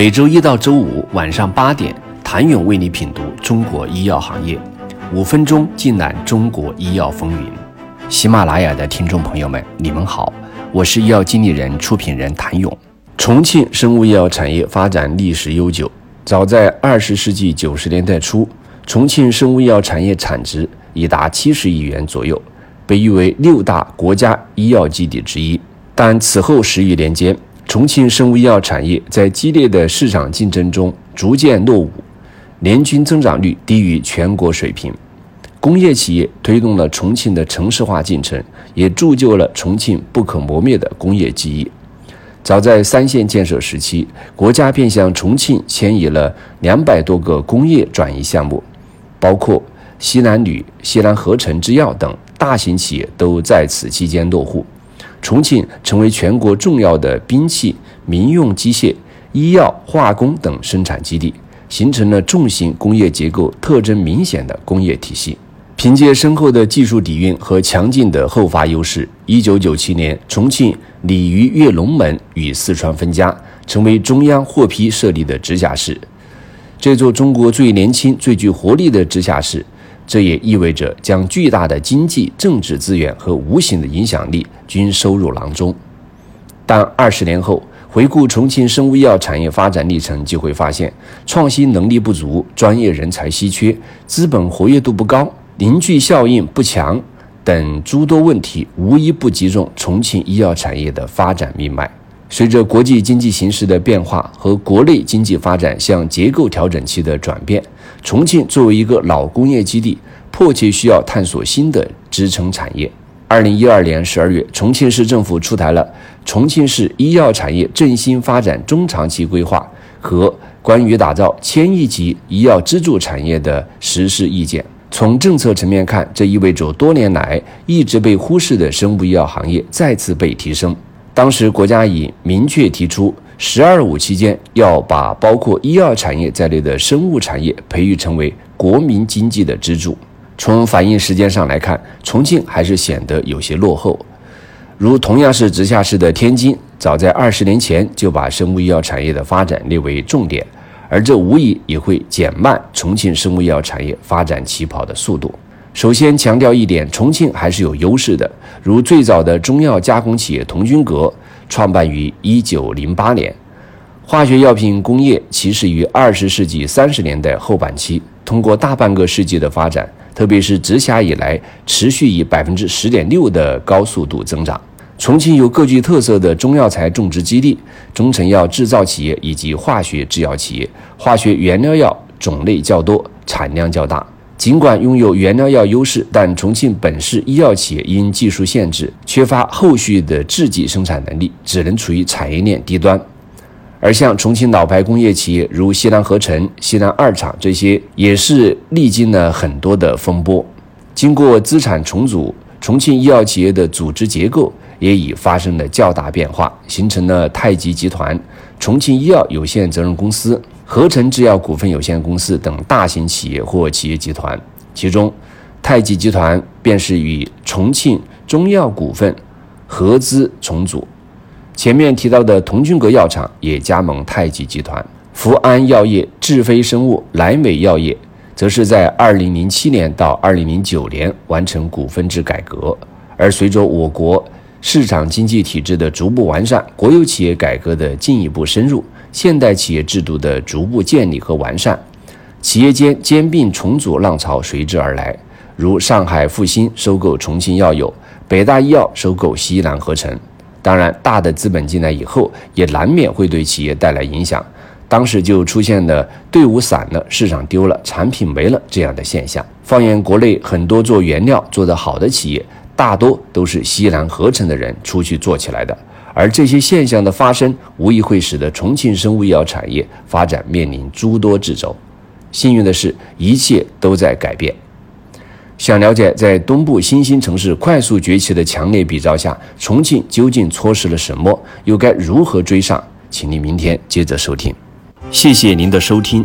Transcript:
每周一到周五晚上八点，谭勇为你品读中国医药行业，五分钟尽览中国医药风云。喜马拉雅的听众朋友们，你们好，我是医药经理人、出品人谭勇。重庆生物医药产业发展历史悠久，早在二十世纪九十年代初，重庆生物医药产业产值已达七十亿元左右，被誉为六大国家医药基地之一。但此后十余年间，重庆生物医药产业在激烈的市场竞争中逐渐落伍，年均增长率低于全国水平。工业企业推动了重庆的城市化进程，也铸就了重庆不可磨灭的工业记忆。早在三线建设时期，国家便向重庆迁移了两百多个工业转移项目，包括西南铝、西南合成制药等大型企业都在此期间落户。重庆成为全国重要的兵器、民用机械、医药、化工等生产基地，形成了重型工业结构特征明显的工业体系。凭借深厚的技术底蕴和强劲的后发优势，一九九七年，重庆鲤鱼跃龙门与四川分家，成为中央获批设立的直辖市。这座中国最年轻、最具活力的直辖市，这也意味着将巨大的经济、政治资源和无形的影响力均收入囊中。但二十年后，回顾重庆生物医药产业发展历程，就会发现创新能力不足、专业人才稀缺、资本活跃度不高。凝聚效应不强等诸多问题，无一不击中重庆医药产业的发展命脉。随着国际经济形势的变化和国内经济发展向结构调整期的转变，重庆作为一个老工业基地，迫切需要探索新的支撑产业。二零一二年十二月，重庆市政府出台了《重庆市医药产业振兴发展中长期规划》和《关于打造千亿级医药支柱产业的实施意见》。从政策层面看，这意味着多年来一直被忽视的生物医药行业再次被提升。当时国家已明确提出，“十二五”期间要把包括医药产业在内的生物产业培育成为国民经济的支柱。从反应时间上来看，重庆还是显得有些落后。如同样是直辖市的天津，早在二十年前就把生物医药产业的发展列为重点。而这无疑也会减慢重庆生物医药产业发展起跑的速度。首先强调一点，重庆还是有优势的。如最早的中药加工企业同君阁，创办于一九零八年；化学药品工业起始于二十世纪三十年代后半期，通过大半个世纪的发展，特别是直辖以来，持续以百分之十点六的高速度增长。重庆有各具特色的中药材种植基地、中成药制造企业以及化学制药企业，化学原料药种类较多，产量较大。尽管拥有原料药优势，但重庆本市医药企业因技术限制，缺乏后续的制剂生产能力，只能处于产业链低端。而像重庆老牌工业企业如西南合成、西南二厂这些，也是历经了很多的风波。经过资产重组，重庆医药企业的组织结构。也已发生了较大变化，形成了太极集团、重庆医药有限责任公司、合成制药股份有限公司等大型企业或企业集团。其中，太极集团便是与重庆中药股份合资重组。前面提到的童君阁药厂也加盟太极集团。福安药业、智飞生物、莱美药业，则是在2007年到2009年完成股份制改革。而随着我国市场经济体制的逐步完善，国有企业改革的进一步深入，现代企业制度的逐步建立和完善，企业间兼并重组浪潮随之而来。如上海复星收购重庆药友，北大医药收购西南合成。当然，大的资本进来以后，也难免会对企业带来影响。当时就出现了队伍散了、市场丢了、产品没了这样的现象。放眼国内很多做原料做得好的企业。大多都是西南合成的人出去做起来的，而这些现象的发生，无疑会使得重庆生物医药产业发展面临诸多掣肘。幸运的是，一切都在改变。想了解在东部新兴城市快速崛起的强烈比照下，重庆究竟错失了什么，又该如何追上？请您明天接着收听。谢谢您的收听。